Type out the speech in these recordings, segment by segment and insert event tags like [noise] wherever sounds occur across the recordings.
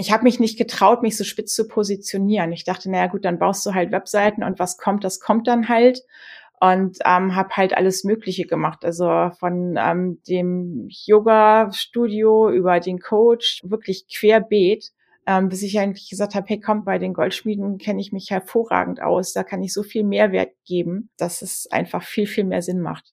ich habe mich nicht getraut, mich so spitz zu positionieren. Ich dachte, naja gut, dann baust du halt Webseiten und was kommt, das kommt dann halt. Und ähm, habe halt alles Mögliche gemacht. Also von ähm, dem Yoga-Studio über den Coach, wirklich querbeet, ähm, bis ich eigentlich gesagt habe, hey komm, bei den Goldschmieden kenne ich mich hervorragend aus. Da kann ich so viel Mehrwert geben, dass es einfach viel, viel mehr Sinn macht.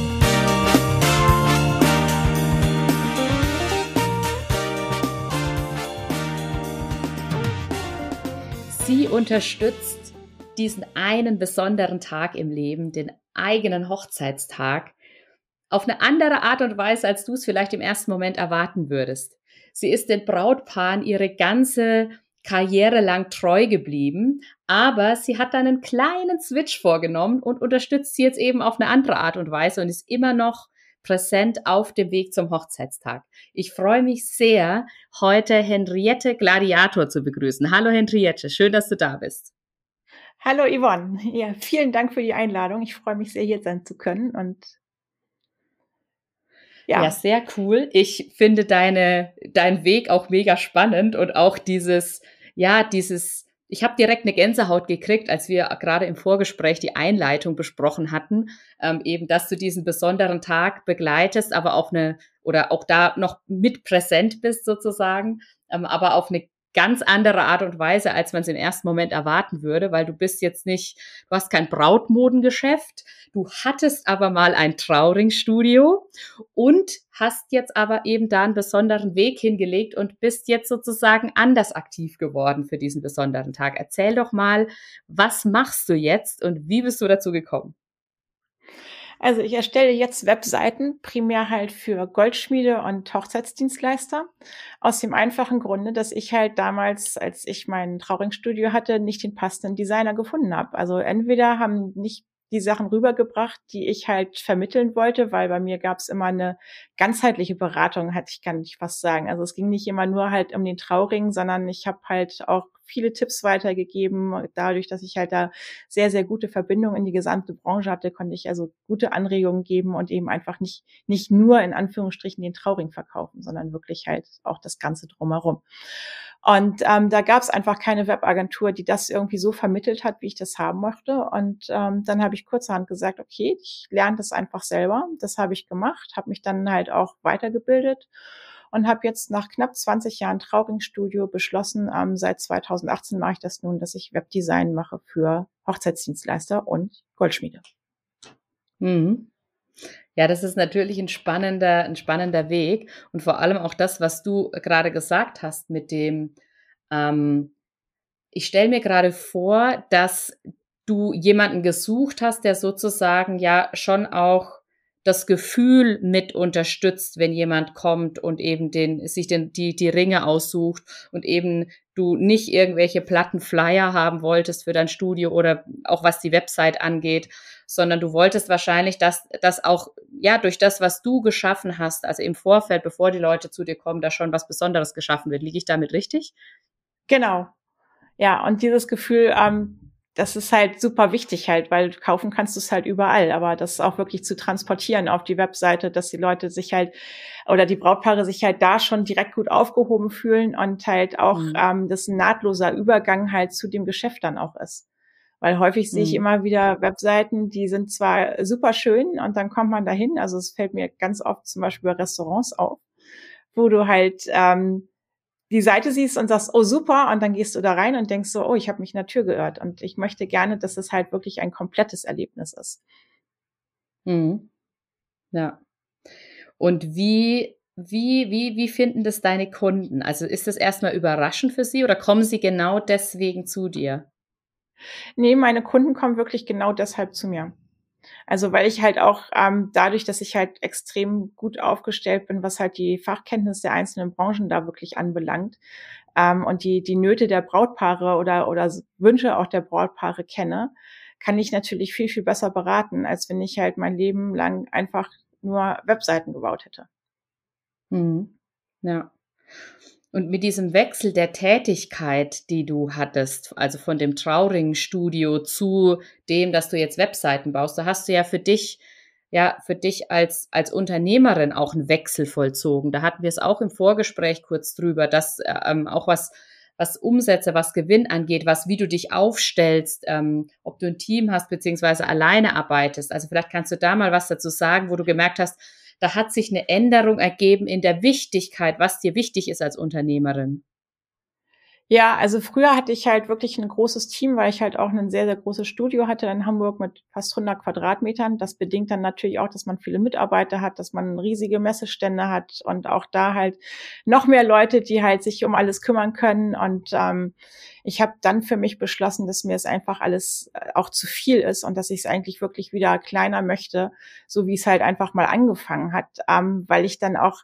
Unterstützt diesen einen besonderen Tag im Leben, den eigenen Hochzeitstag, auf eine andere Art und Weise, als du es vielleicht im ersten Moment erwarten würdest. Sie ist den Brautpaaren ihre ganze Karriere lang treu geblieben, aber sie hat dann einen kleinen Switch vorgenommen und unterstützt sie jetzt eben auf eine andere Art und Weise und ist immer noch präsent auf dem Weg zum Hochzeitstag. Ich freue mich sehr, heute Henriette Gladiator zu begrüßen. Hallo Henriette, schön, dass du da bist. Hallo Yvonne. Ja, vielen Dank für die Einladung. Ich freue mich sehr, hier sein zu können und ja. ja, sehr cool. Ich finde deine, dein Weg auch mega spannend und auch dieses, ja, dieses ich habe direkt eine Gänsehaut gekriegt, als wir gerade im Vorgespräch die Einleitung besprochen hatten, ähm, eben, dass du diesen besonderen Tag begleitest, aber auch eine oder auch da noch mit präsent bist sozusagen, ähm, aber auf eine ganz andere Art und Weise, als man es im ersten Moment erwarten würde, weil du bist jetzt nicht, du hast kein Brautmodengeschäft, du hattest aber mal ein Trauringstudio und hast jetzt aber eben da einen besonderen Weg hingelegt und bist jetzt sozusagen anders aktiv geworden für diesen besonderen Tag. Erzähl doch mal, was machst du jetzt und wie bist du dazu gekommen? Also ich erstelle jetzt Webseiten primär halt für Goldschmiede und Hochzeitsdienstleister. Aus dem einfachen Grunde, dass ich halt damals, als ich mein Trauringstudio hatte, nicht den passenden Designer gefunden habe. Also entweder haben nicht die Sachen rübergebracht, die ich halt vermitteln wollte, weil bei mir gab es immer eine ganzheitliche Beratung, hatte ich kann ich fast sagen. Also es ging nicht immer nur halt um den Trauring, sondern ich habe halt auch viele Tipps weitergegeben. Dadurch, dass ich halt da sehr, sehr gute Verbindungen in die gesamte Branche hatte, konnte ich also gute Anregungen geben und eben einfach nicht, nicht nur in Anführungsstrichen den Trauring verkaufen, sondern wirklich halt auch das Ganze drumherum. Und ähm, da gab es einfach keine Webagentur, die das irgendwie so vermittelt hat, wie ich das haben möchte. Und ähm, dann habe ich kurzerhand gesagt, okay, ich lerne das einfach selber. Das habe ich gemacht, habe mich dann halt auch weitergebildet und habe jetzt nach knapp 20 Jahren Trauringstudio beschlossen, ähm, seit 2018 mache ich das nun, dass ich Webdesign mache für Hochzeitsdienstleister und Goldschmiede. Mhm. Ja, das ist natürlich ein spannender, ein spannender Weg. Und vor allem auch das, was du gerade gesagt hast mit dem, ähm, ich stelle mir gerade vor, dass du jemanden gesucht hast, der sozusagen ja schon auch das Gefühl mit unterstützt, wenn jemand kommt und eben den, sich den, die, die Ringe aussucht und eben du nicht irgendwelche platten Flyer haben wolltest für dein Studio oder auch was die Website angeht, sondern du wolltest wahrscheinlich, dass das auch, ja, durch das, was du geschaffen hast, also im Vorfeld, bevor die Leute zu dir kommen, da schon was Besonderes geschaffen wird. Liege ich damit richtig? Genau. Ja, und dieses Gefühl, ähm, das ist halt super wichtig halt, weil kaufen kannst du es halt überall, aber das auch wirklich zu transportieren auf die Webseite, dass die Leute sich halt oder die Brautpaare sich halt da schon direkt gut aufgehoben fühlen und halt auch mhm. ähm, das ein nahtloser Übergang halt zu dem Geschäft dann auch ist. Weil häufig sehe ich mhm. immer wieder Webseiten, die sind zwar super schön und dann kommt man dahin, also es fällt mir ganz oft zum Beispiel bei Restaurants auf, wo du halt ähm, die Seite siehst und sagst, oh super, und dann gehst du da rein und denkst so, oh, ich habe mich in der Tür geirrt. Und ich möchte gerne, dass es halt wirklich ein komplettes Erlebnis ist. Mhm. Ja. Und wie, wie, wie, wie finden das deine Kunden? Also ist das erstmal überraschend für sie oder kommen sie genau deswegen zu dir? Nee, meine Kunden kommen wirklich genau deshalb zu mir. Also weil ich halt auch ähm, dadurch, dass ich halt extrem gut aufgestellt bin, was halt die Fachkenntnis der einzelnen Branchen da wirklich anbelangt ähm, und die die Nöte der Brautpaare oder oder Wünsche auch der Brautpaare kenne, kann ich natürlich viel, viel besser beraten, als wenn ich halt mein Leben lang einfach nur Webseiten gebaut hätte. Mhm. Ja. Und mit diesem Wechsel der Tätigkeit, die du hattest, also von dem Trauring-Studio zu dem, dass du jetzt Webseiten baust, da hast du ja für dich, ja, für dich als, als Unternehmerin auch einen Wechsel vollzogen. Da hatten wir es auch im Vorgespräch kurz drüber, dass ähm, auch was, was Umsätze, was Gewinn angeht, was, wie du dich aufstellst, ähm, ob du ein Team hast, beziehungsweise alleine arbeitest. Also vielleicht kannst du da mal was dazu sagen, wo du gemerkt hast, da hat sich eine Änderung ergeben in der Wichtigkeit, was dir wichtig ist als Unternehmerin. Ja, also früher hatte ich halt wirklich ein großes Team, weil ich halt auch ein sehr, sehr großes Studio hatte in Hamburg mit fast 100 Quadratmetern. Das bedingt dann natürlich auch, dass man viele Mitarbeiter hat, dass man riesige Messestände hat und auch da halt noch mehr Leute, die halt sich um alles kümmern können. Und ähm, ich habe dann für mich beschlossen, dass mir es einfach alles äh, auch zu viel ist und dass ich es eigentlich wirklich wieder kleiner möchte, so wie es halt einfach mal angefangen hat, ähm, weil ich dann auch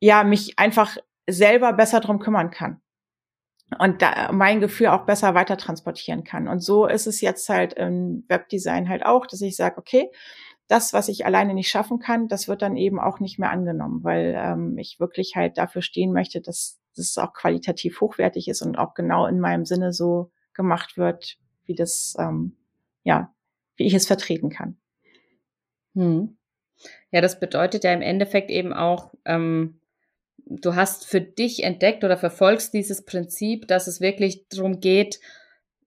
ja mich einfach selber besser drum kümmern kann und da mein Gefühl auch besser weiter transportieren kann. Und so ist es jetzt halt im Webdesign halt auch, dass ich sage, okay, das, was ich alleine nicht schaffen kann, das wird dann eben auch nicht mehr angenommen, weil ähm, ich wirklich halt dafür stehen möchte, dass das auch qualitativ hochwertig ist und auch genau in meinem Sinne so gemacht wird, wie das, ähm, ja, wie ich es vertreten kann. Hm. Ja, das bedeutet ja im Endeffekt eben auch, ähm, du hast für dich entdeckt oder verfolgst dieses Prinzip, dass es wirklich darum geht,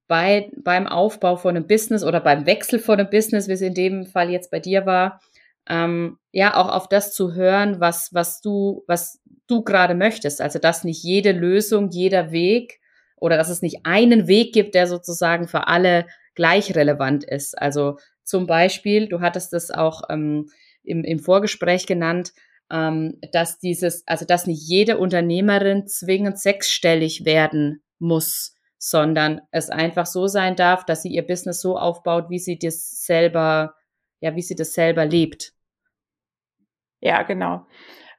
bei, beim Aufbau von einem Business oder beim Wechsel von einem Business, wie es in dem Fall jetzt bei dir war, ähm, ja, auch auf das zu hören, was, was du, was du gerade möchtest. Also, dass nicht jede Lösung, jeder Weg oder dass es nicht einen Weg gibt, der sozusagen für alle gleich relevant ist. Also zum Beispiel, du hattest es auch ähm, im, im Vorgespräch genannt, ähm, dass dieses, also dass nicht jede Unternehmerin zwingend sechsstellig werden muss, sondern es einfach so sein darf, dass sie ihr Business so aufbaut, wie sie das selber, ja, wie sie das selber lebt. Ja, genau.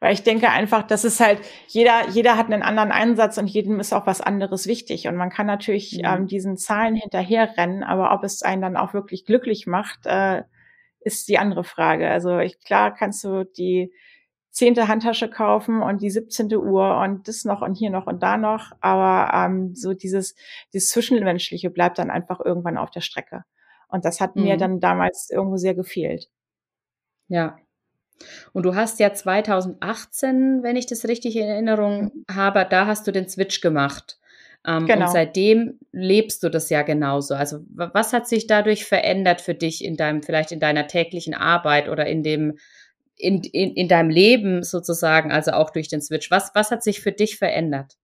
Weil ich denke einfach, das ist halt, jeder, jeder hat einen anderen Einsatz und jedem ist auch was anderes wichtig. Und man kann natürlich mhm. ähm, diesen Zahlen hinterherrennen, aber ob es einen dann auch wirklich glücklich macht, äh, ist die andere Frage. Also ich, klar kannst du die, zehnte Handtasche kaufen und die 17. Uhr und das noch und hier noch und da noch. Aber ähm, so dieses, dieses Zwischenmenschliche bleibt dann einfach irgendwann auf der Strecke. Und das hat mhm. mir dann damals irgendwo sehr gefehlt. Ja. Und du hast ja 2018, wenn ich das richtig in Erinnerung habe, da hast du den Switch gemacht. Ähm, genau. Und seitdem lebst du das ja genauso. Also was hat sich dadurch verändert für dich in deinem, vielleicht in deiner täglichen Arbeit oder in dem, in, in, in deinem Leben sozusagen, also auch durch den Switch? Was, was hat sich für dich verändert?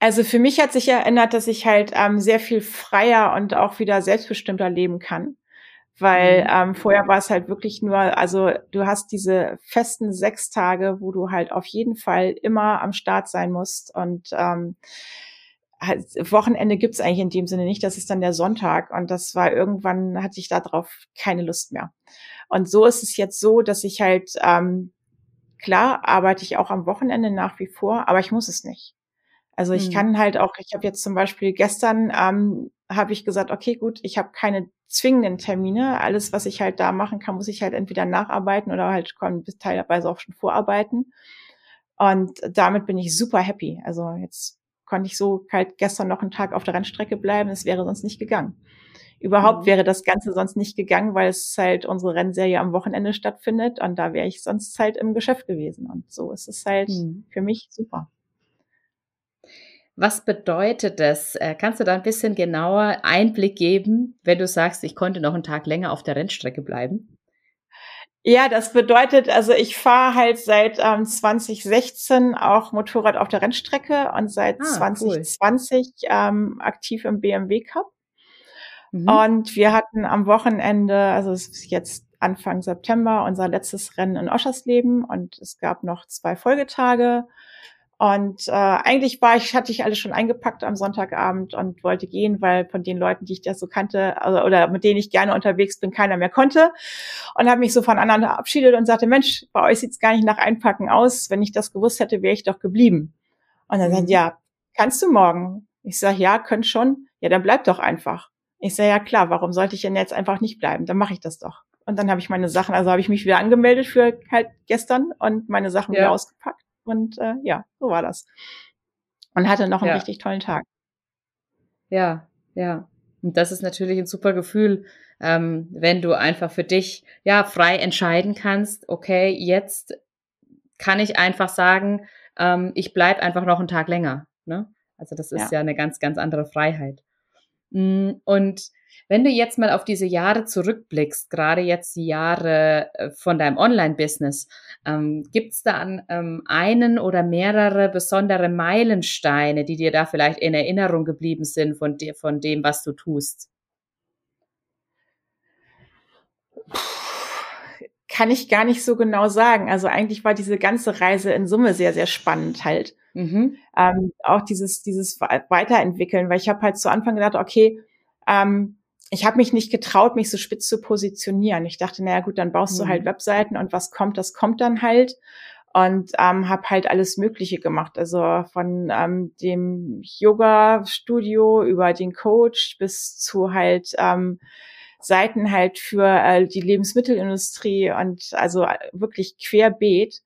Also für mich hat sich erinnert, dass ich halt ähm, sehr viel freier und auch wieder selbstbestimmter leben kann. Weil mhm. ähm, vorher war es halt wirklich nur, also du hast diese festen sechs Tage, wo du halt auf jeden Fall immer am Start sein musst. Und ähm, halt, Wochenende gibt's eigentlich in dem Sinne nicht, das ist dann der Sonntag. Und das war irgendwann, hatte ich darauf keine Lust mehr. Und so ist es jetzt so, dass ich halt, ähm, klar, arbeite ich auch am Wochenende nach wie vor, aber ich muss es nicht. Also ich mhm. kann halt auch, ich habe jetzt zum Beispiel gestern, ähm, habe ich gesagt, okay, gut, ich habe keine zwingenden Termine. Alles, was ich halt da machen kann, muss ich halt entweder nacharbeiten oder halt bis teilweise auch schon vorarbeiten. Und damit bin ich super happy. Also jetzt konnte ich so halt gestern noch einen Tag auf der Rennstrecke bleiben. Es wäre sonst nicht gegangen. Überhaupt mhm. wäre das Ganze sonst nicht gegangen, weil es halt unsere Rennserie am Wochenende stattfindet und da wäre ich sonst halt im Geschäft gewesen. Und so ist es halt mhm. für mich super. Was bedeutet das? Äh, kannst du da ein bisschen genauer Einblick geben, wenn du sagst, ich konnte noch einen Tag länger auf der Rennstrecke bleiben? Ja, das bedeutet, also ich fahre halt seit ähm, 2016 auch Motorrad auf der Rennstrecke und seit ah, 2020 cool. ähm, aktiv im BMW Cup. Mhm. Und wir hatten am Wochenende, also es ist jetzt Anfang September, unser letztes Rennen in Oschersleben und es gab noch zwei Folgetage. Und äh, eigentlich war ich, hatte ich alles schon eingepackt am Sonntagabend und wollte gehen, weil von den Leuten, die ich da so kannte, also, oder mit denen ich gerne unterwegs bin, keiner mehr konnte. Und habe mich so voneinander verabschiedet und sagte, Mensch, bei euch sieht's gar nicht nach Einpacken aus. Wenn ich das gewusst hätte, wäre ich doch geblieben. Und dann mhm. sagt, ja, kannst du morgen? Ich sage, ja, könnt schon. Ja, dann bleib doch einfach. Ich sage, ja klar, warum sollte ich denn jetzt einfach nicht bleiben? Dann mache ich das doch. Und dann habe ich meine Sachen, also habe ich mich wieder angemeldet für halt gestern und meine Sachen ja. wieder ausgepackt. Und äh, ja, so war das. Und hatte noch einen ja. richtig tollen Tag. Ja, ja. Und das ist natürlich ein super Gefühl, ähm, wenn du einfach für dich ja frei entscheiden kannst, okay, jetzt kann ich einfach sagen, ähm, ich bleib einfach noch einen Tag länger. Ne? Also das ist ja. ja eine ganz, ganz andere Freiheit. Mm, und wenn du jetzt mal auf diese Jahre zurückblickst, gerade jetzt die Jahre äh, von deinem Online-Business, ähm, gibt es da ähm, einen oder mehrere besondere Meilensteine, die dir da vielleicht in Erinnerung geblieben sind von, dir, von dem, was du tust? Kann ich gar nicht so genau sagen. Also eigentlich war diese ganze Reise in Summe sehr, sehr spannend halt. Mhm. Ähm, auch dieses, dieses Weiterentwickeln, weil ich habe halt zu Anfang gedacht, okay, ähm, ich habe mich nicht getraut, mich so spitz zu positionieren. Ich dachte, naja gut, dann baust mhm. du halt mhm. Webseiten und was kommt, das kommt dann halt. Und ähm, habe halt alles Mögliche gemacht. Also von ähm, dem Yoga-Studio über den Coach bis zu halt ähm, Seiten halt für äh, die Lebensmittelindustrie und also wirklich querbeet.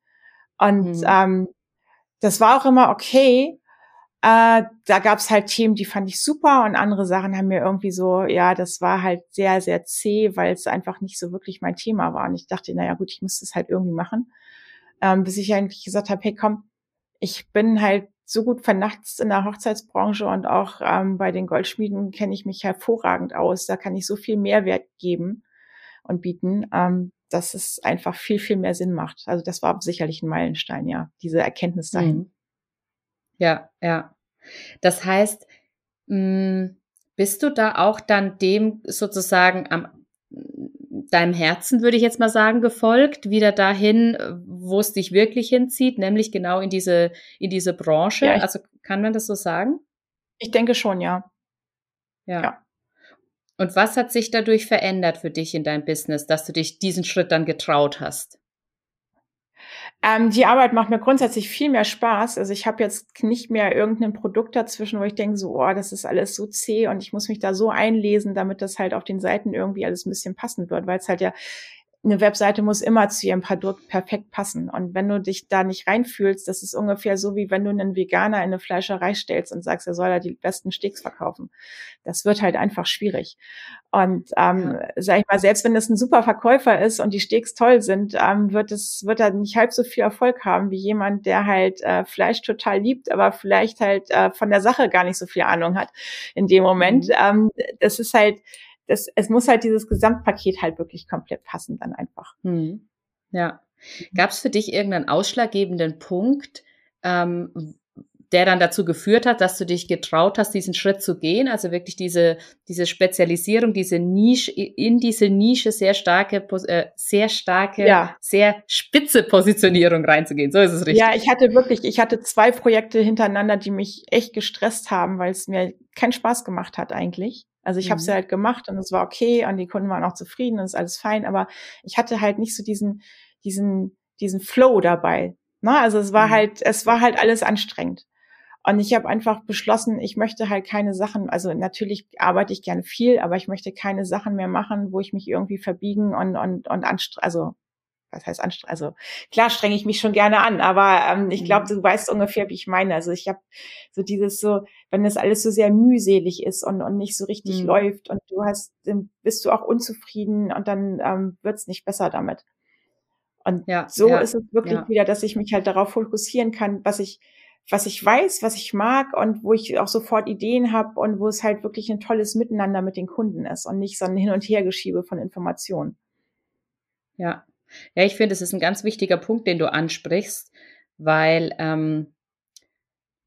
Und mhm. ähm, das war auch immer okay, äh, da gab's halt Themen, die fand ich super und andere Sachen haben mir irgendwie so, ja, das war halt sehr, sehr zäh, weil es einfach nicht so wirklich mein Thema war. Und ich dachte, naja gut, ich muss das halt irgendwie machen. Ähm, bis ich eigentlich gesagt habe, hey komm, ich bin halt so gut vernachzt in der Hochzeitsbranche und auch ähm, bei den Goldschmieden kenne ich mich hervorragend aus. Da kann ich so viel Mehrwert geben und bieten, ähm, dass es einfach viel, viel mehr Sinn macht. Also das war sicherlich ein Meilenstein, ja, diese Erkenntnis dahin. Mhm. Ja, ja. Das heißt, mh, hm, bist du da auch dann dem sozusagen am deinem Herzen, würde ich jetzt mal sagen, gefolgt, wieder dahin, wo es dich wirklich hinzieht, nämlich genau in diese, in diese Branche. Ja, also kann man das so sagen? Ich denke schon, ja. Ja. ja. Und was hat sich dadurch verändert für dich in deinem Business, dass du dich diesen Schritt dann getraut hast? Ähm, die Arbeit macht mir grundsätzlich viel mehr Spaß. Also ich habe jetzt nicht mehr irgendein Produkt dazwischen, wo ich denke, so, oh, das ist alles so zäh und ich muss mich da so einlesen, damit das halt auf den Seiten irgendwie alles ein bisschen passen wird, weil es halt ja eine Webseite muss immer zu ihrem Produkt perfekt passen. Und wenn du dich da nicht reinfühlst, das ist ungefähr so, wie wenn du einen Veganer in eine Fleischerei stellst und sagst, er soll da die besten Steaks verkaufen. Das wird halt einfach schwierig. Und ähm, sag ich mal, selbst wenn das ein super Verkäufer ist und die Steaks toll sind, ähm, wird es wird er nicht halb so viel Erfolg haben wie jemand, der halt äh, Fleisch total liebt, aber vielleicht halt äh, von der Sache gar nicht so viel Ahnung hat in dem Moment. Mhm. Ähm, das ist halt das, es muss halt dieses Gesamtpaket halt wirklich komplett passen dann einfach. Hm. Ja. Gab es für dich irgendeinen ausschlaggebenden Punkt, ähm, der dann dazu geführt hat, dass du dich getraut hast, diesen Schritt zu gehen, also wirklich diese, diese Spezialisierung, diese Nische, in diese Nische sehr starke, äh, sehr starke, ja. sehr spitze Positionierung reinzugehen. So ist es richtig. Ja, ich hatte wirklich, ich hatte zwei Projekte hintereinander, die mich echt gestresst haben, weil es mir keinen Spaß gemacht hat eigentlich. Also ich mhm. habe es ja halt gemacht und es war okay und die Kunden waren auch zufrieden und es ist alles fein, aber ich hatte halt nicht so diesen, diesen, diesen Flow dabei. Ne? Also es war mhm. halt, es war halt alles anstrengend. Und ich habe einfach beschlossen, ich möchte halt keine Sachen, also natürlich arbeite ich gerne viel, aber ich möchte keine Sachen mehr machen, wo ich mich irgendwie verbiegen und, und, und anstre also was heißt anstrengend? Also klar strenge ich mich schon gerne an, aber ähm, ich glaube, mhm. du weißt ungefähr, wie ich meine. Also ich habe so dieses so, wenn das alles so sehr mühselig ist und, und nicht so richtig mhm. läuft und du hast, dann bist du auch unzufrieden und dann ähm, wird's nicht besser damit. Und ja, so ja, ist es wirklich ja. wieder, dass ich mich halt darauf fokussieren kann, was ich was ich weiß, was ich mag und wo ich auch sofort Ideen habe und wo es halt wirklich ein tolles Miteinander mit den Kunden ist und nicht so ein Hin- und Hergeschiebe von Informationen. Ja, ja, ich finde, es ist ein ganz wichtiger Punkt, den du ansprichst, weil ähm,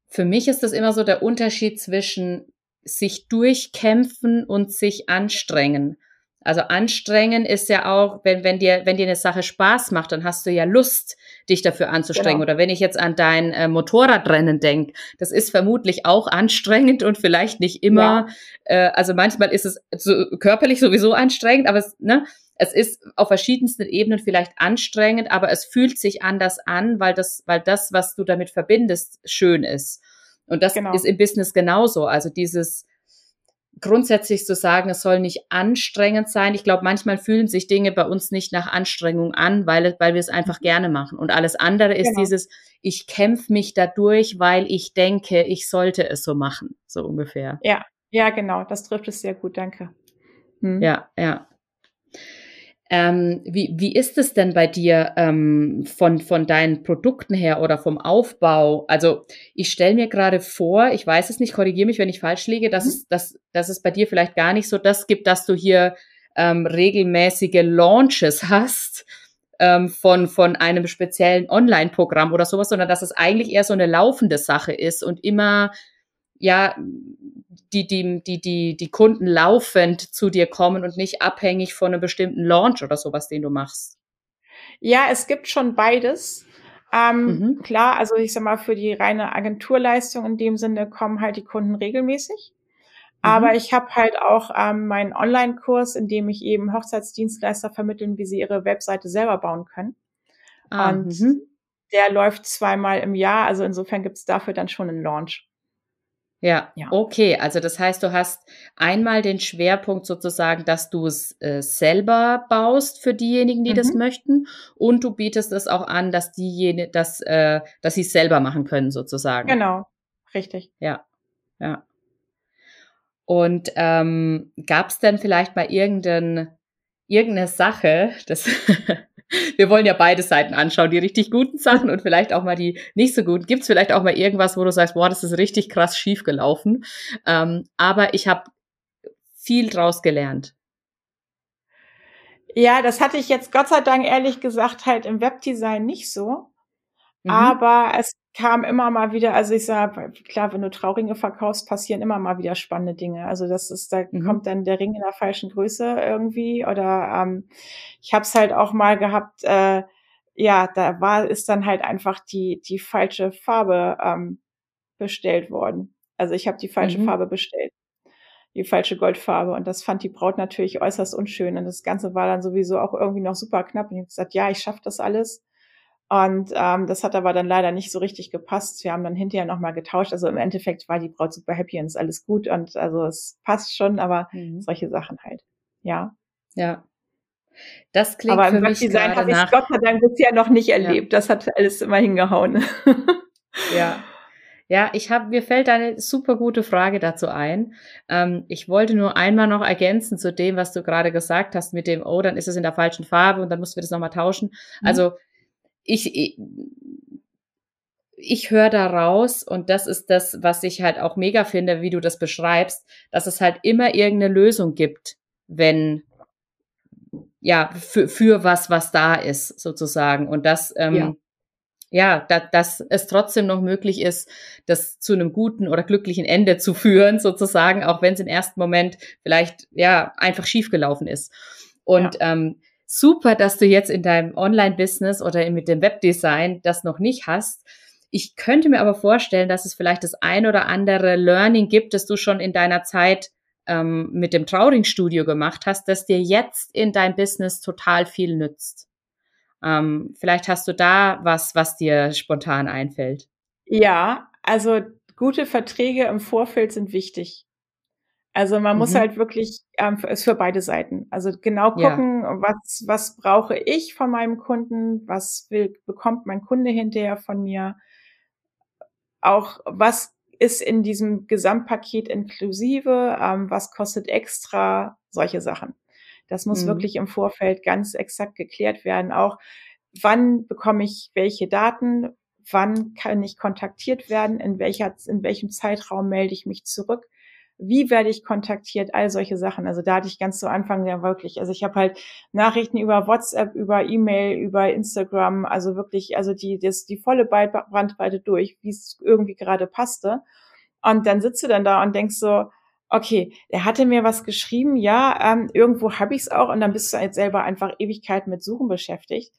für mich ist das immer so der Unterschied zwischen sich durchkämpfen und sich anstrengen. Also anstrengen ist ja auch, wenn, wenn dir, wenn dir eine Sache Spaß macht, dann hast du ja Lust, dich dafür anzustrengen. Genau. Oder wenn ich jetzt an dein äh, Motorradrennen denke, das ist vermutlich auch anstrengend und vielleicht nicht immer, ja. äh, also manchmal ist es so körperlich sowieso anstrengend, aber es, ne, es ist auf verschiedensten Ebenen vielleicht anstrengend, aber es fühlt sich anders an, weil das, weil das, was du damit verbindest, schön ist. Und das genau. ist im Business genauso. Also dieses, grundsätzlich zu sagen, es soll nicht anstrengend sein. Ich glaube, manchmal fühlen sich Dinge bei uns nicht nach Anstrengung an, weil, weil wir es einfach gerne machen. Und alles andere ist genau. dieses, ich kämpfe mich dadurch, weil ich denke, ich sollte es so machen, so ungefähr. Ja, ja, genau. Das trifft es sehr gut. Danke. Hm. Ja, ja. Ähm, wie, wie ist es denn bei dir ähm, von, von deinen Produkten her oder vom Aufbau? Also ich stelle mir gerade vor, ich weiß es nicht, korrigiere mich, wenn ich falsch liege, dass, mhm. es, dass, dass es bei dir vielleicht gar nicht so das gibt, dass du hier ähm, regelmäßige Launches hast ähm, von, von einem speziellen Online-Programm oder sowas, sondern dass es eigentlich eher so eine laufende Sache ist und immer ja die, die, die, die, die Kunden laufend zu dir kommen und nicht abhängig von einem bestimmten Launch oder sowas, den du machst? Ja, es gibt schon beides. Ähm, mhm. Klar, also ich sag mal, für die reine Agenturleistung in dem Sinne kommen halt die Kunden regelmäßig. Mhm. Aber ich habe halt auch ähm, meinen Online-Kurs, in dem ich eben Hochzeitsdienstleister vermitteln, wie sie ihre Webseite selber bauen können. Ah, und mhm. der läuft zweimal im Jahr. Also insofern gibt es dafür dann schon einen Launch. Ja, ja, okay. Also das heißt, du hast einmal den Schwerpunkt sozusagen, dass du es äh, selber baust für diejenigen, die mhm. das möchten, und du bietest es auch an, dass diejenigen, dass, äh, dass sie es selber machen können sozusagen. Genau, richtig. Ja, ja. Und ähm, gab es denn vielleicht mal irgendein, irgendeine Sache, das [laughs] wir wollen ja beide Seiten anschauen, die richtig guten Sachen und vielleicht auch mal die nicht so guten. Gibt es vielleicht auch mal irgendwas, wo du sagst, boah, das ist richtig krass schief gelaufen. Ähm, aber ich habe viel draus gelernt. Ja, das hatte ich jetzt Gott sei Dank ehrlich gesagt halt im Webdesign nicht so. Mhm. Aber es kam immer mal wieder, also ich sage, klar, wenn du Trauringe verkaufst, passieren immer mal wieder spannende Dinge. Also das ist, da mhm. kommt dann der Ring in der falschen Größe irgendwie. Oder ähm, ich habe es halt auch mal gehabt, äh, ja, da war, ist dann halt einfach die, die falsche Farbe ähm, bestellt worden. Also ich habe die falsche mhm. Farbe bestellt. Die falsche Goldfarbe. Und das fand die Braut natürlich äußerst unschön. Und das Ganze war dann sowieso auch irgendwie noch super knapp. Und ich habe gesagt, ja, ich schaffe das alles. Und ähm, das hat aber dann leider nicht so richtig gepasst. Wir haben dann hinterher nochmal getauscht. Also im Endeffekt war die Braut super happy und ist alles gut und also es passt schon, aber mhm. solche Sachen halt. Ja. Ja. Das klingt aber für im mich Webdesign habe ich Gott sei Dank bisher noch nicht erlebt. Ja. Das hat alles immer hingehauen. ja. Ja, ich habe mir fällt eine super gute Frage dazu ein. Ähm, ich wollte nur einmal noch ergänzen zu dem, was du gerade gesagt hast mit dem, oh, dann ist es in der falschen Farbe und dann mussten wir das nochmal tauschen. Mhm. Also ich, ich höre da raus und das ist das, was ich halt auch mega finde, wie du das beschreibst, dass es halt immer irgendeine Lösung gibt, wenn ja für, für was, was da ist sozusagen und das ähm, ja. Ja, da, dass es trotzdem noch möglich ist, das zu einem guten oder glücklichen Ende zu führen, [laughs] sozusagen, auch wenn es im ersten Moment vielleicht ja einfach schiefgelaufen ist. Und ja. ähm, super, dass du jetzt in deinem Online-Business oder mit dem Webdesign das noch nicht hast. Ich könnte mir aber vorstellen, dass es vielleicht das ein oder andere Learning gibt, das du schon in deiner Zeit ähm, mit dem Trauring-Studio gemacht hast, das dir jetzt in dein Business total viel nützt. Ähm, vielleicht hast du da was, was dir spontan einfällt. Ja, also gute Verträge im Vorfeld sind wichtig. Also man mhm. muss halt wirklich, ähm, ist für beide Seiten. Also genau gucken, ja. was, was brauche ich von meinem Kunden, was will, bekommt mein Kunde hinterher von mir. Auch was ist in diesem Gesamtpaket inklusive, ähm, was kostet extra, solche Sachen. Das muss mhm. wirklich im Vorfeld ganz exakt geklärt werden. Auch wann bekomme ich welche Daten, wann kann ich kontaktiert werden, in welcher, in welchem Zeitraum melde ich mich zurück wie werde ich kontaktiert, all solche Sachen. Also da hatte ich ganz zu Anfang ja wirklich, also ich habe halt Nachrichten über WhatsApp, über E-Mail, über Instagram, also wirklich, also die, das, die volle Bandbreite durch, wie es irgendwie gerade passte. Und dann sitzt du dann da und denkst so, okay, er hatte mir was geschrieben, ja, ähm, irgendwo habe ich es auch und dann bist du halt selber einfach Ewigkeiten mit Suchen beschäftigt.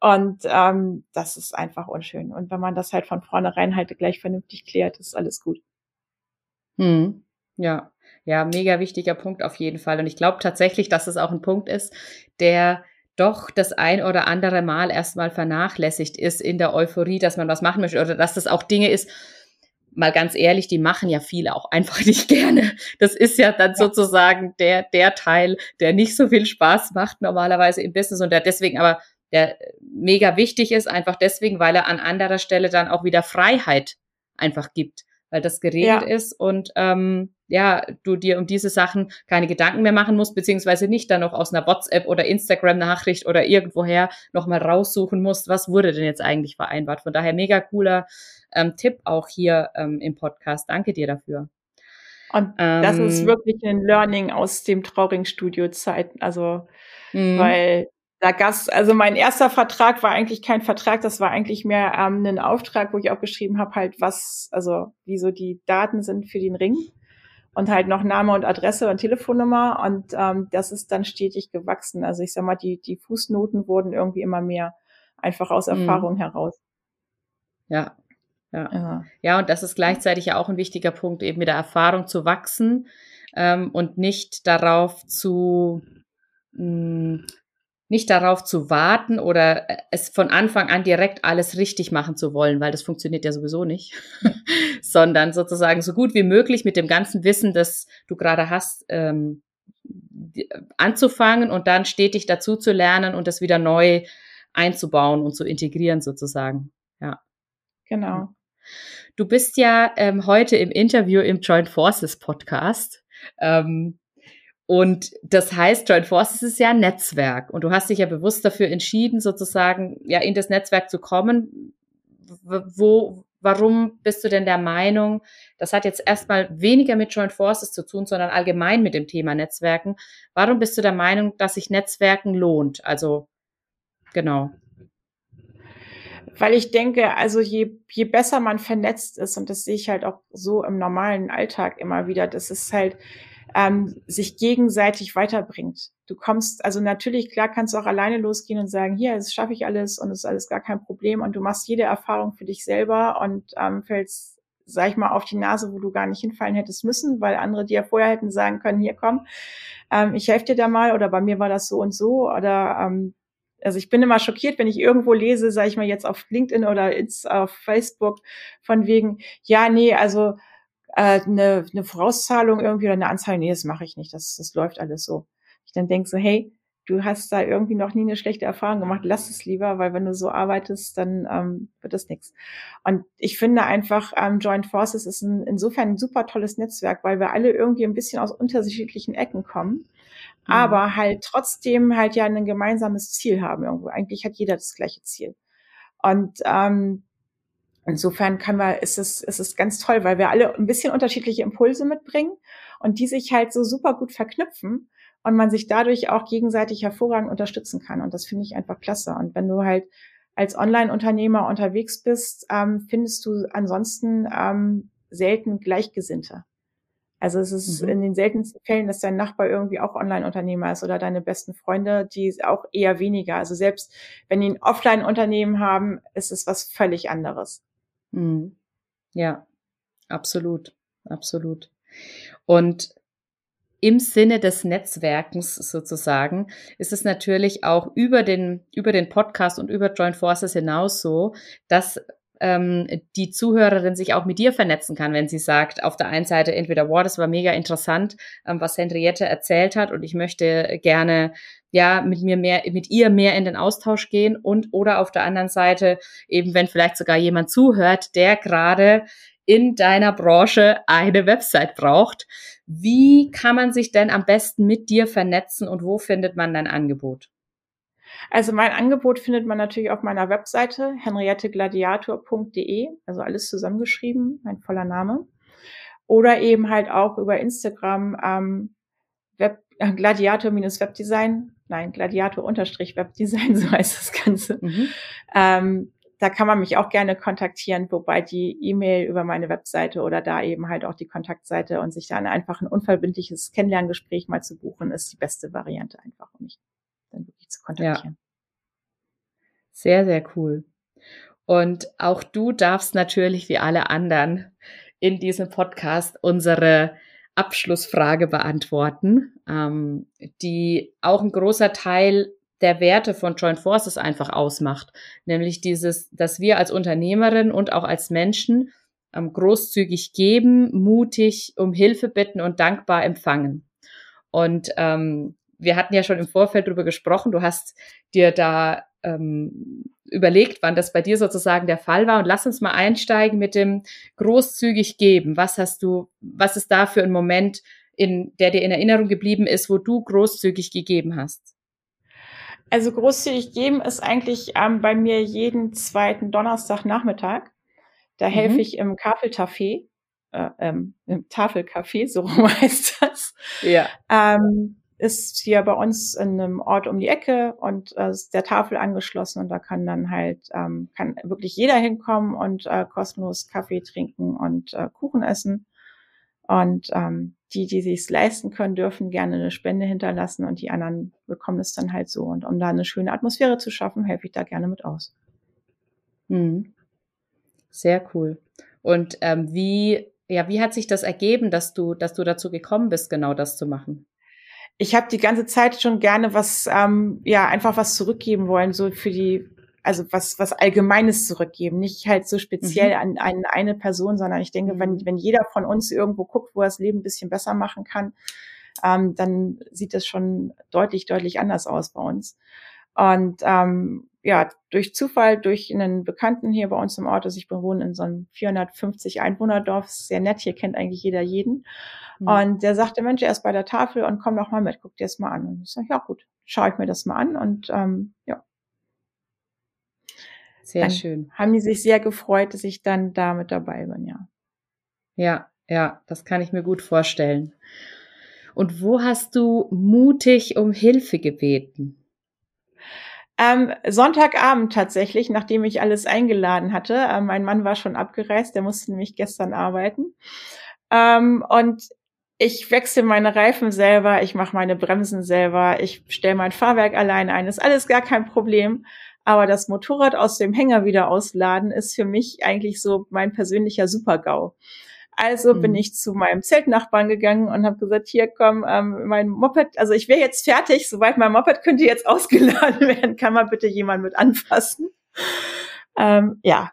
Und ähm, das ist einfach unschön. Und wenn man das halt von vornherein halt gleich vernünftig klärt, ist alles gut. Hm. Ja, ja, mega wichtiger Punkt auf jeden Fall. Und ich glaube tatsächlich, dass es auch ein Punkt ist, der doch das ein oder andere Mal erstmal vernachlässigt ist in der Euphorie, dass man was machen möchte oder dass das auch Dinge ist, mal ganz ehrlich, die machen ja viele auch einfach [laughs] nicht gerne. Das ist ja dann sozusagen der, der Teil, der nicht so viel Spaß macht normalerweise im Business und der deswegen aber der mega wichtig ist, einfach deswegen, weil er an anderer Stelle dann auch wieder Freiheit einfach gibt, weil das geregelt ja. ist und ähm, ja, du dir um diese Sachen keine Gedanken mehr machen musst, beziehungsweise nicht dann noch aus einer WhatsApp oder Instagram-Nachricht oder irgendwoher nochmal raussuchen musst, was wurde denn jetzt eigentlich vereinbart. Von daher mega cooler ähm, Tipp auch hier ähm, im Podcast. Danke dir dafür. Und das ist ähm, wirklich ein Learning aus dem Trauring-Studio-Zeiten. Also, mhm. weil da gab's, also mein erster Vertrag war eigentlich kein Vertrag, das war eigentlich mehr ähm, ein Auftrag, wo ich auch geschrieben habe, halt was, also wie so die Daten sind für den Ring und halt noch Name und Adresse und Telefonnummer und ähm, das ist dann stetig gewachsen. Also ich sag mal, die, die Fußnoten wurden irgendwie immer mehr, einfach aus mhm. Erfahrung mhm. heraus. Ja. Ja. ja. ja, und das ist gleichzeitig ja auch ein wichtiger Punkt, eben mit der Erfahrung zu wachsen ähm, und nicht darauf zu mh, mm, nicht darauf zu warten oder äh, es von Anfang an direkt alles richtig machen zu wollen, weil das funktioniert ja sowieso nicht, [laughs] sondern sozusagen so gut wie möglich mit dem ganzen Wissen, das du gerade hast, ähm, anzufangen und dann stetig dazu zu lernen und das wieder neu einzubauen und zu integrieren sozusagen. Ja. Genau. Du bist ja ähm, heute im Interview im Joint Forces Podcast. Ähm, und das heißt, Joint Forces ist ja ein Netzwerk. Und du hast dich ja bewusst dafür entschieden, sozusagen, ja, in das Netzwerk zu kommen. Wo, warum bist du denn der Meinung, das hat jetzt erstmal weniger mit Joint Forces zu tun, sondern allgemein mit dem Thema Netzwerken. Warum bist du der Meinung, dass sich Netzwerken lohnt? Also, genau. Weil ich denke, also je, je besser man vernetzt ist, und das sehe ich halt auch so im normalen Alltag immer wieder, das ist halt, ähm, sich gegenseitig weiterbringt. Du kommst, also natürlich, klar kannst du auch alleine losgehen und sagen, hier, das schaffe ich alles und es ist alles gar kein Problem und du machst jede Erfahrung für dich selber und ähm, fällst, sag ich mal, auf die Nase, wo du gar nicht hinfallen hättest müssen, weil andere dir vorher hätten sagen können, hier komm, ähm, ich helfe dir da mal oder bei mir war das so und so oder ähm, also ich bin immer schockiert, wenn ich irgendwo lese, sage ich mal jetzt auf LinkedIn oder auf Facebook, von wegen, ja, nee, also äh, eine, eine Vorauszahlung irgendwie oder eine Anzahlung, nee, das mache ich nicht, das, das läuft alles so. Ich dann denke so, hey, du hast da irgendwie noch nie eine schlechte Erfahrung gemacht, lass es lieber, weil wenn du so arbeitest, dann ähm, wird das nichts. Und ich finde einfach, ähm, Joint Forces ist ein, insofern ein super tolles Netzwerk, weil wir alle irgendwie ein bisschen aus unterschiedlichen Ecken kommen, mhm. aber halt trotzdem halt ja ein gemeinsames Ziel haben irgendwo. Eigentlich hat jeder das gleiche Ziel. Und ähm, Insofern kann man, ist es, ist es ganz toll, weil wir alle ein bisschen unterschiedliche Impulse mitbringen und die sich halt so super gut verknüpfen und man sich dadurch auch gegenseitig hervorragend unterstützen kann. Und das finde ich einfach klasse. Und wenn du halt als Online-Unternehmer unterwegs bist, ähm, findest du ansonsten ähm, selten Gleichgesinnte. Also es ist mhm. in den seltensten Fällen, dass dein Nachbar irgendwie auch Online-Unternehmer ist oder deine besten Freunde, die auch eher weniger. Also selbst wenn die ein Offline-Unternehmen haben, ist es was völlig anderes. Mhm. Ja, absolut, absolut. Und im Sinne des Netzwerkens sozusagen ist es natürlich auch über den, über den Podcast und über Joint Forces hinaus so, dass ähm, die Zuhörerin sich auch mit dir vernetzen kann, wenn sie sagt, auf der einen Seite entweder, wow, das war mega interessant, ähm, was Henriette erzählt hat und ich möchte gerne ja mit mir mehr, mit ihr mehr in den Austausch gehen und oder auf der anderen Seite eben, wenn vielleicht sogar jemand zuhört, der gerade in deiner Branche eine Website braucht. Wie kann man sich denn am besten mit dir vernetzen und wo findet man dein Angebot? Also mein Angebot findet man natürlich auf meiner Webseite henriettegladiator.de, also alles zusammengeschrieben, mein voller Name. Oder eben halt auch über Instagram ähm, Web, äh, Gladiator-Webdesign, nein, Gladiator-Webdesign, [laughs] so heißt das Ganze. Mhm. Ähm, da kann man mich auch gerne kontaktieren, wobei die E-Mail über meine Webseite oder da eben halt auch die Kontaktseite und sich dann einfach ein unverbindliches Kennenlerngespräch mal zu buchen, ist die beste Variante einfach, um mich dann wirklich zu kontaktieren. Ja. Sehr, sehr cool. Und auch du darfst natürlich wie alle anderen in diesem Podcast unsere Abschlussfrage beantworten, ähm, die auch ein großer Teil der Werte von Joint Forces einfach ausmacht. Nämlich dieses, dass wir als Unternehmerin und auch als Menschen ähm, großzügig geben, mutig um Hilfe bitten und dankbar empfangen. Und ähm, wir hatten ja schon im Vorfeld darüber gesprochen, du hast dir da ähm, überlegt, wann das bei dir sozusagen der Fall war. Und lass uns mal einsteigen mit dem großzügig geben. Was hast du, was ist da für ein Moment, in, der dir in Erinnerung geblieben ist, wo du großzügig gegeben hast? Also großzügig geben ist eigentlich ähm, bei mir jeden zweiten Donnerstagnachmittag. Da mhm. helfe ich im Kafelcafé, äh, ähm, im Tafelcafé, so [laughs] heißt das. Ja. Ähm, ist hier bei uns in einem Ort um die Ecke und äh, ist der Tafel angeschlossen und da kann dann halt ähm, kann wirklich jeder hinkommen und äh, kostenlos Kaffee trinken und äh, Kuchen essen. Und ähm, die, die sich leisten können, dürfen gerne eine Spende hinterlassen und die anderen bekommen es dann halt so. Und um da eine schöne Atmosphäre zu schaffen, helfe ich da gerne mit aus. Hm. Sehr cool. Und ähm, wie, ja, wie hat sich das ergeben, dass du, dass du dazu gekommen bist, genau das zu machen? Ich habe die ganze Zeit schon gerne was, ähm, ja, einfach was zurückgeben wollen, so für die, also was, was Allgemeines zurückgeben, nicht halt so speziell mhm. an, an eine Person, sondern ich denke, wenn, mhm. wenn jeder von uns irgendwo guckt, wo er das Leben ein bisschen besser machen kann, ähm, dann sieht das schon deutlich, deutlich anders aus bei uns. Und ähm, ja, durch Zufall, durch einen Bekannten hier bei uns im Ort, also ich bewohne in so einem 450 Einwohnerdorf, sehr nett, hier kennt eigentlich jeder jeden. Mhm. Und der sagte, Mensch, er ist bei der Tafel und komm doch mal mit, guck dir das mal an. Und ich sage, ja gut, schaue ich mir das mal an und ähm, ja. Sehr dann schön. Haben die sich sehr gefreut, dass ich dann da mit dabei bin, ja. Ja, ja, das kann ich mir gut vorstellen. Und wo hast du mutig um Hilfe gebeten? Ähm, Sonntagabend tatsächlich, nachdem ich alles eingeladen hatte. Äh, mein Mann war schon abgereist, der musste nämlich gestern arbeiten. Ähm, und ich wechsle meine Reifen selber, ich mache meine Bremsen selber, ich stelle mein Fahrwerk allein ein, ist alles gar kein Problem. Aber das Motorrad aus dem Hänger wieder ausladen ist für mich eigentlich so mein persönlicher Supergau. Also mhm. bin ich zu meinem Zeltnachbarn gegangen und habe gesagt, hier komm, ähm, mein Moped, also ich wäre jetzt fertig, soweit mein Moped könnte jetzt [laughs] ausgeladen werden, kann man bitte jemand mit anfassen. Ähm, ja,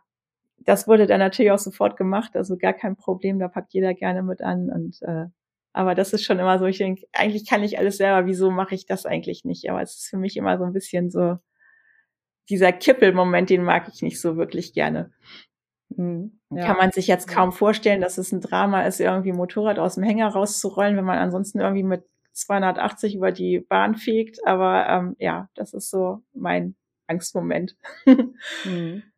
das wurde dann natürlich auch sofort gemacht, also gar kein Problem, da packt jeder gerne mit an und äh, aber das ist schon immer so, ich denke, eigentlich kann ich alles selber, wieso mache ich das eigentlich nicht? Aber es ist für mich immer so ein bisschen so, dieser Kippelmoment, den mag ich nicht so wirklich gerne. Mhm. Ja. Kann man sich jetzt kaum vorstellen, dass es ein Drama ist, irgendwie Motorrad aus dem Hänger rauszurollen, wenn man ansonsten irgendwie mit 280 über die Bahn fegt. Aber ähm, ja, das ist so mein Angstmoment. mhm. [laughs]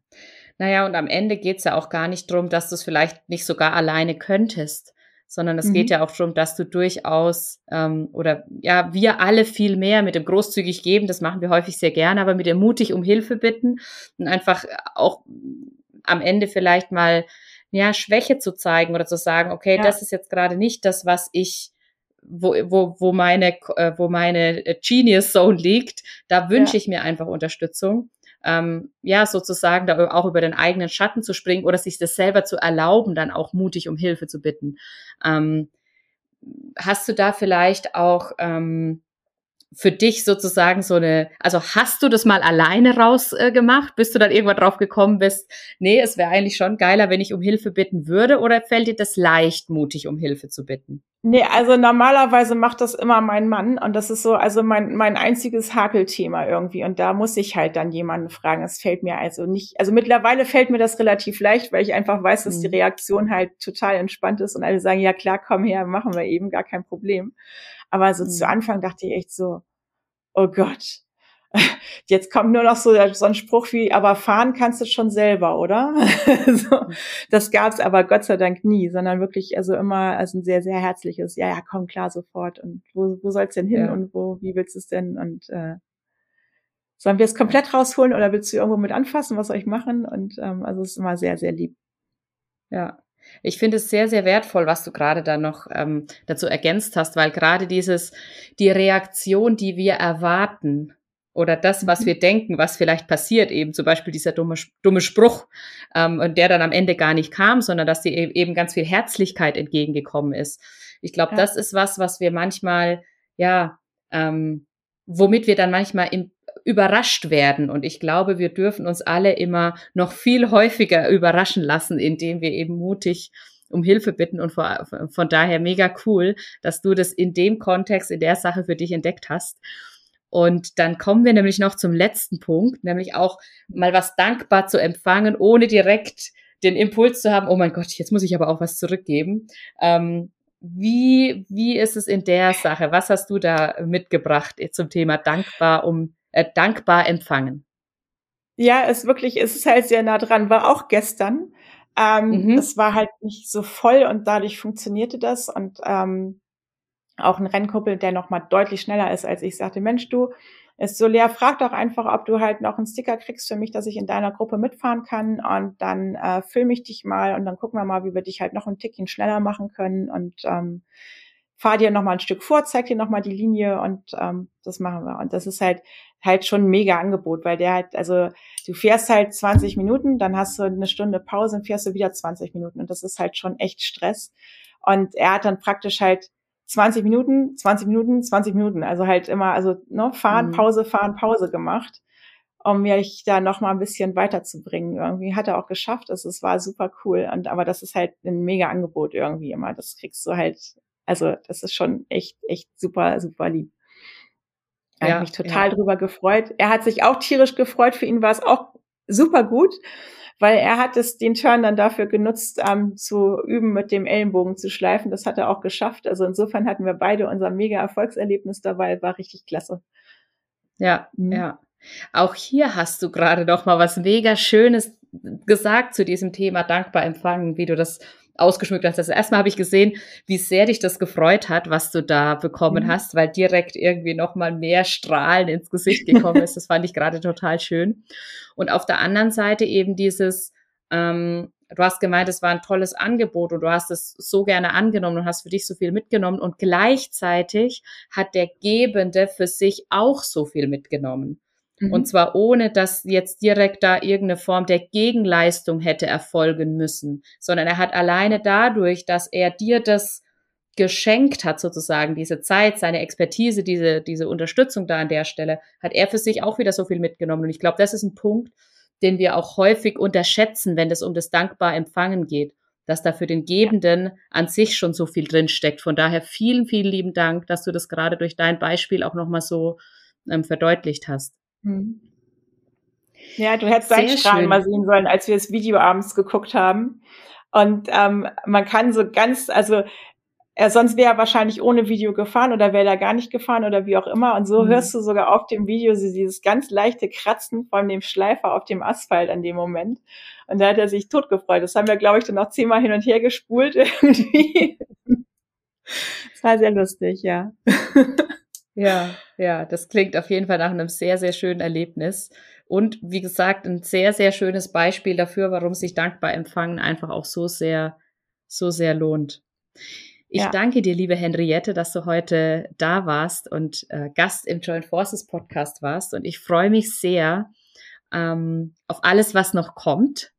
Naja, und am Ende geht's ja auch gar nicht drum, dass du es vielleicht nicht sogar alleine könntest, sondern es mhm. geht ja auch darum, dass du durchaus ähm, oder ja, wir alle viel mehr mit dem großzügig geben, das machen wir häufig sehr gerne, aber mit dem mutig um Hilfe bitten und einfach auch am Ende vielleicht mal ja Schwäche zu zeigen oder zu sagen, okay, ja. das ist jetzt gerade nicht das, was ich wo, wo, wo meine, äh, wo meine Genius Zone liegt, da wünsche ja. ich mir einfach Unterstützung. Ähm, ja, sozusagen da auch über den eigenen Schatten zu springen oder sich das selber zu erlauben, dann auch mutig um Hilfe zu bitten. Ähm, hast du da vielleicht auch ähm, für dich sozusagen so eine, also hast du das mal alleine rausgemacht, äh, bis du dann irgendwann drauf gekommen bist, nee, es wäre eigentlich schon geiler, wenn ich um Hilfe bitten würde, oder fällt dir das leicht, mutig um Hilfe zu bitten? Nee, also normalerweise macht das immer mein Mann und das ist so, also mein, mein einziges Hakelthema irgendwie und da muss ich halt dann jemanden fragen. Es fällt mir also nicht, also mittlerweile fällt mir das relativ leicht, weil ich einfach weiß, dass mhm. die Reaktion halt total entspannt ist und alle sagen, ja klar, komm her, machen wir eben, gar kein Problem. Aber so mhm. zu Anfang dachte ich echt so, oh Gott, [laughs] jetzt kommt nur noch so, so ein Spruch wie, aber fahren kannst du schon selber, oder? [laughs] so, das gab's aber Gott sei Dank nie, sondern wirklich also immer also ein sehr, sehr herzliches, ja, ja, komm klar sofort und wo, wo soll's denn hin ja. und wo, wie willst du es denn und äh, sollen wir es komplett rausholen oder willst du irgendwo mit anfassen, was soll ich machen? Und ähm, also es ist immer sehr, sehr lieb. Ja, ich finde es sehr, sehr wertvoll, was du gerade da noch ähm, dazu ergänzt hast, weil gerade dieses, die Reaktion, die wir erwarten, oder das, was mhm. wir denken, was vielleicht passiert, eben zum Beispiel dieser dumme, dumme Spruch, ähm, und der dann am Ende gar nicht kam, sondern dass dir e-, eben ganz viel Herzlichkeit entgegengekommen ist. Ich glaube, ja. das ist was, was wir manchmal, ja, ähm, womit wir dann manchmal im überrascht werden. Und ich glaube, wir dürfen uns alle immer noch viel häufiger [laughs] überraschen lassen, indem wir eben mutig um Hilfe bitten und von, von daher mega cool, dass du das in dem Kontext, in der Sache für dich entdeckt hast. Und dann kommen wir nämlich noch zum letzten Punkt, nämlich auch mal was dankbar zu empfangen, ohne direkt den Impuls zu haben, oh mein Gott, jetzt muss ich aber auch was zurückgeben. Ähm, wie, wie ist es in der Sache? Was hast du da mitgebracht zum Thema dankbar um äh, dankbar empfangen? Ja, es wirklich, es ist halt sehr nah dran. War auch gestern. Ähm, mhm. Es war halt nicht so voll und dadurch funktionierte das. Und ähm, auch ein Rennkuppel, der noch mal deutlich schneller ist als ich, sagte, Mensch, du, ist so leer, frag doch einfach, ob du halt noch einen Sticker kriegst für mich, dass ich in deiner Gruppe mitfahren kann und dann äh, film ich dich mal und dann gucken wir mal, wie wir dich halt noch ein Tickchen schneller machen können und ähm, fahr dir noch mal ein Stück vor, zeig dir noch mal die Linie und ähm, das machen wir. Und das ist halt halt schon ein mega Angebot, weil der halt, also du fährst halt 20 Minuten, dann hast du eine Stunde Pause und fährst du wieder 20 Minuten und das ist halt schon echt Stress. Und er hat dann praktisch halt 20 Minuten, 20 Minuten, 20 Minuten. Also halt immer, also ne, fahren, mhm. Pause, fahren, Pause gemacht, um mich da noch mal ein bisschen weiterzubringen. Irgendwie hat er auch geschafft. Also es war super cool. Und aber das ist halt ein mega Angebot irgendwie immer. Das kriegst du halt, also das ist schon echt, echt super, super lieb. Er ja, hat mich total ja. drüber gefreut. Er hat sich auch tierisch gefreut. Für ihn war es auch super gut weil er hat es den Turn dann dafür genutzt, ähm, zu üben, mit dem Ellenbogen zu schleifen. Das hat er auch geschafft. Also insofern hatten wir beide unser mega Erfolgserlebnis dabei, war richtig klasse. Ja, mhm. ja. Auch hier hast du gerade noch mal was mega Schönes gesagt zu diesem Thema dankbar empfangen, wie du das ausgeschmückt hast. Also erstmal habe ich gesehen, wie sehr dich das gefreut hat, was du da bekommen mhm. hast, weil direkt irgendwie noch mal mehr Strahlen ins Gesicht [laughs] gekommen ist. Das fand ich gerade total schön. Und auf der anderen Seite eben dieses, ähm, du hast gemeint, es war ein tolles Angebot und du hast es so gerne angenommen und hast für dich so viel mitgenommen und gleichzeitig hat der Gebende für sich auch so viel mitgenommen. Und mhm. zwar ohne, dass jetzt direkt da irgendeine Form der Gegenleistung hätte erfolgen müssen, sondern er hat alleine dadurch, dass er dir das geschenkt hat, sozusagen, diese Zeit, seine Expertise, diese, diese Unterstützung da an der Stelle, hat er für sich auch wieder so viel mitgenommen. Und ich glaube, das ist ein Punkt, den wir auch häufig unterschätzen, wenn es um das dankbar Empfangen geht, dass da für den Gebenden an sich schon so viel drinsteckt. Von daher vielen, vielen lieben Dank, dass du das gerade durch dein Beispiel auch nochmal so ähm, verdeutlicht hast. Hm. Ja, du hättest deinen Strahlen mal sehen sollen, als wir das Video abends geguckt haben. Und ähm, man kann so ganz, also er, sonst wäre er wahrscheinlich ohne Video gefahren oder wäre er gar nicht gefahren oder wie auch immer. Und so mhm. hörst du sogar auf dem Video so dieses ganz leichte Kratzen von dem Schleifer auf dem Asphalt an dem Moment. Und da hat er sich totgefreut. Das haben wir, glaube ich, dann noch zehnmal hin und her gespult [laughs] irgendwie. [laughs] Das war sehr lustig, ja. [laughs] Ja, ja, das klingt auf jeden Fall nach einem sehr, sehr schönen Erlebnis. Und wie gesagt, ein sehr, sehr schönes Beispiel dafür, warum sich dankbar empfangen einfach auch so sehr, so sehr lohnt. Ich ja. danke dir, liebe Henriette, dass du heute da warst und äh, Gast im Joint Forces Podcast warst. Und ich freue mich sehr ähm, auf alles, was noch kommt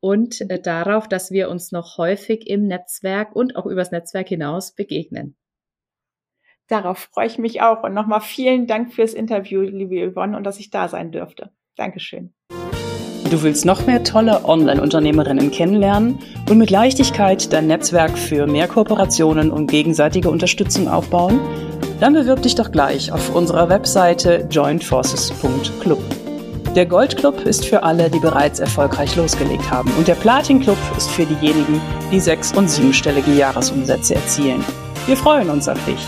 und äh, darauf, dass wir uns noch häufig im Netzwerk und auch übers Netzwerk hinaus begegnen. Darauf freue ich mich auch. Und nochmal vielen Dank fürs Interview, liebe Yvonne, und dass ich da sein dürfte. Dankeschön. Du willst noch mehr tolle Online-Unternehmerinnen kennenlernen und mit Leichtigkeit dein Netzwerk für mehr Kooperationen und gegenseitige Unterstützung aufbauen? Dann bewirb dich doch gleich auf unserer Webseite jointforces.club. Der Goldclub ist für alle, die bereits erfolgreich losgelegt haben und der Platin-Club ist für diejenigen, die sechs- und siebenstellige Jahresumsätze erzielen. Wir freuen uns auf dich.